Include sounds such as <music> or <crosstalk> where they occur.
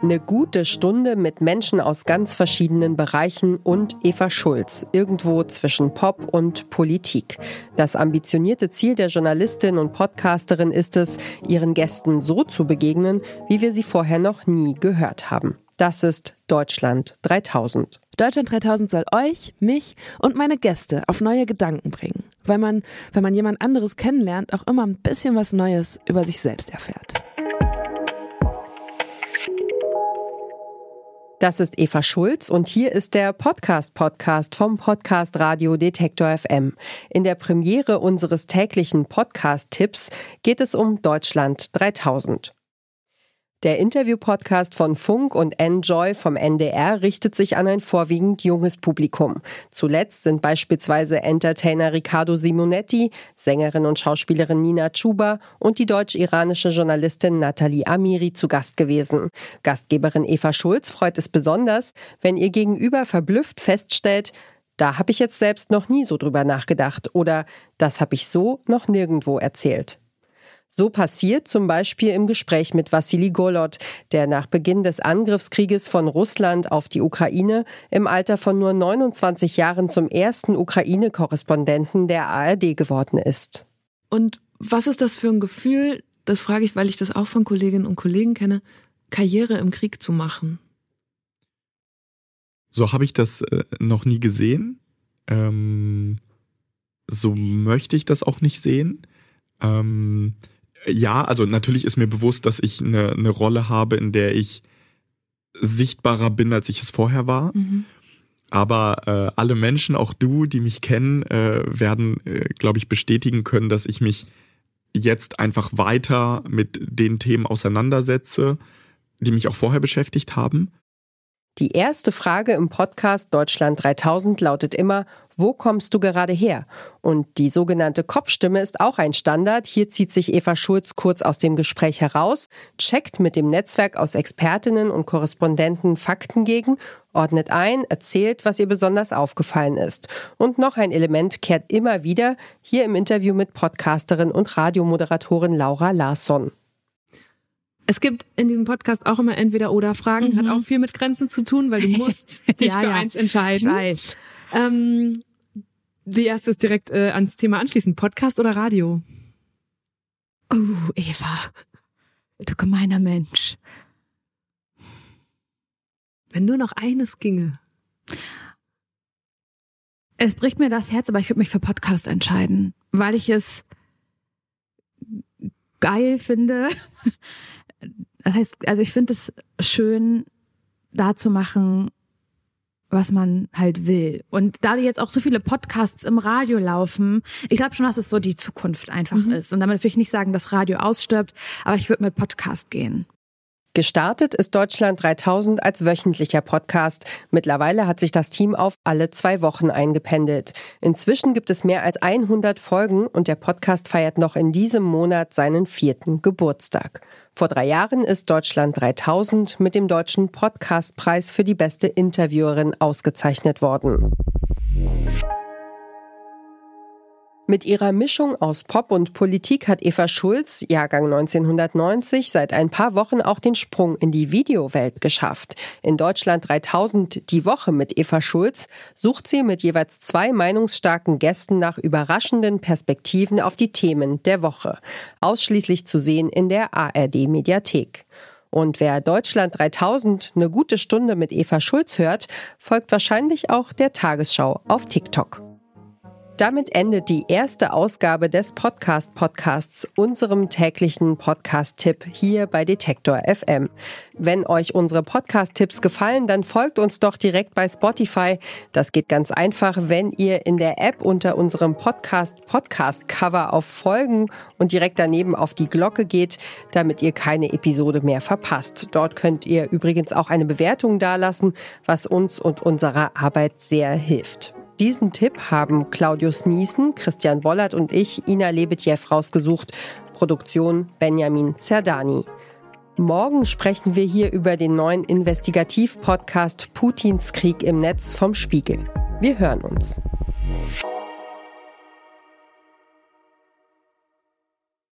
Eine gute Stunde mit Menschen aus ganz verschiedenen Bereichen und Eva Schulz, irgendwo zwischen Pop und Politik. Das ambitionierte Ziel der Journalistin und Podcasterin ist es, ihren Gästen so zu begegnen, wie wir sie vorher noch nie gehört haben. Das ist Deutschland 3000. Deutschland 3000 soll euch, mich und meine Gäste auf neue Gedanken bringen, weil man, wenn man jemand anderes kennenlernt, auch immer ein bisschen was Neues über sich selbst erfährt. Das ist Eva Schulz und hier ist der Podcast-Podcast vom Podcast Radio Detektor FM. In der Premiere unseres täglichen Podcast-Tipps geht es um Deutschland 3000. Der Interview-Podcast von Funk und Enjoy vom NDR richtet sich an ein vorwiegend junges Publikum. Zuletzt sind beispielsweise Entertainer Riccardo Simonetti, Sängerin und Schauspielerin Nina Chuba und die deutsch-iranische Journalistin Nathalie Amiri zu Gast gewesen. Gastgeberin Eva Schulz freut es besonders, wenn ihr Gegenüber verblüfft feststellt, da habe ich jetzt selbst noch nie so drüber nachgedacht oder das habe ich so noch nirgendwo erzählt. So passiert zum Beispiel im Gespräch mit Wassili Golod, der nach Beginn des Angriffskrieges von Russland auf die Ukraine im Alter von nur 29 Jahren zum ersten Ukraine-Korrespondenten der ARD geworden ist. Und was ist das für ein Gefühl, das frage ich, weil ich das auch von Kolleginnen und Kollegen kenne, Karriere im Krieg zu machen? So habe ich das äh, noch nie gesehen. Ähm, so möchte ich das auch nicht sehen. Ähm, ja, also natürlich ist mir bewusst, dass ich eine, eine Rolle habe, in der ich sichtbarer bin, als ich es vorher war. Mhm. Aber äh, alle Menschen, auch du, die mich kennen, äh, werden, äh, glaube ich, bestätigen können, dass ich mich jetzt einfach weiter mit den Themen auseinandersetze, die mich auch vorher beschäftigt haben. Die erste Frage im Podcast Deutschland 3000 lautet immer, wo kommst du gerade her? Und die sogenannte Kopfstimme ist auch ein Standard. Hier zieht sich Eva Schulz kurz aus dem Gespräch heraus, checkt mit dem Netzwerk aus Expertinnen und Korrespondenten Fakten gegen, ordnet ein, erzählt, was ihr besonders aufgefallen ist. Und noch ein Element kehrt immer wieder hier im Interview mit Podcasterin und Radiomoderatorin Laura Larsson. Es gibt in diesem Podcast auch immer entweder oder Fragen, mhm. hat auch viel mit Grenzen zu tun, weil du <laughs> musst dich ja, für ja. eins entscheiden. Ich weiß. Ähm, die erste ist direkt äh, ans Thema anschließend. Podcast oder Radio? Oh, Eva. Du gemeiner Mensch. Wenn nur noch eines ginge. Es bricht mir das Herz, aber ich würde mich für Podcast entscheiden, weil ich es geil finde, das heißt, also ich finde es schön, da zu machen, was man halt will. Und da jetzt auch so viele Podcasts im Radio laufen, ich glaube schon, dass es so die Zukunft einfach mhm. ist. Und damit will ich nicht sagen, dass Radio ausstirbt, aber ich würde mit Podcast gehen. Gestartet ist Deutschland 3000 als wöchentlicher Podcast. Mittlerweile hat sich das Team auf alle zwei Wochen eingependelt. Inzwischen gibt es mehr als 100 Folgen und der Podcast feiert noch in diesem Monat seinen vierten Geburtstag. Vor drei Jahren ist Deutschland 3000 mit dem Deutschen Podcastpreis für die beste Interviewerin ausgezeichnet worden. Mit ihrer Mischung aus Pop und Politik hat Eva Schulz, Jahrgang 1990, seit ein paar Wochen auch den Sprung in die Videowelt geschafft. In Deutschland 3000 die Woche mit Eva Schulz sucht sie mit jeweils zwei meinungsstarken Gästen nach überraschenden Perspektiven auf die Themen der Woche. Ausschließlich zu sehen in der ARD Mediathek. Und wer Deutschland 3000 eine gute Stunde mit Eva Schulz hört, folgt wahrscheinlich auch der Tagesschau auf TikTok. Damit endet die erste Ausgabe des Podcast Podcasts, unserem täglichen Podcast-Tipp hier bei Detektor FM. Wenn euch unsere Podcast-Tipps gefallen, dann folgt uns doch direkt bei Spotify. Das geht ganz einfach, wenn ihr in der App unter unserem Podcast Podcast Cover auf Folgen und direkt daneben auf die Glocke geht, damit ihr keine Episode mehr verpasst. Dort könnt ihr übrigens auch eine Bewertung dalassen, was uns und unserer Arbeit sehr hilft. Diesen Tipp haben Claudius Niesen, Christian Bollert und ich, Ina Lebetjew, rausgesucht. Produktion Benjamin Zerdani. Morgen sprechen wir hier über den neuen Investigativ-Podcast Putins Krieg im Netz vom Spiegel. Wir hören uns.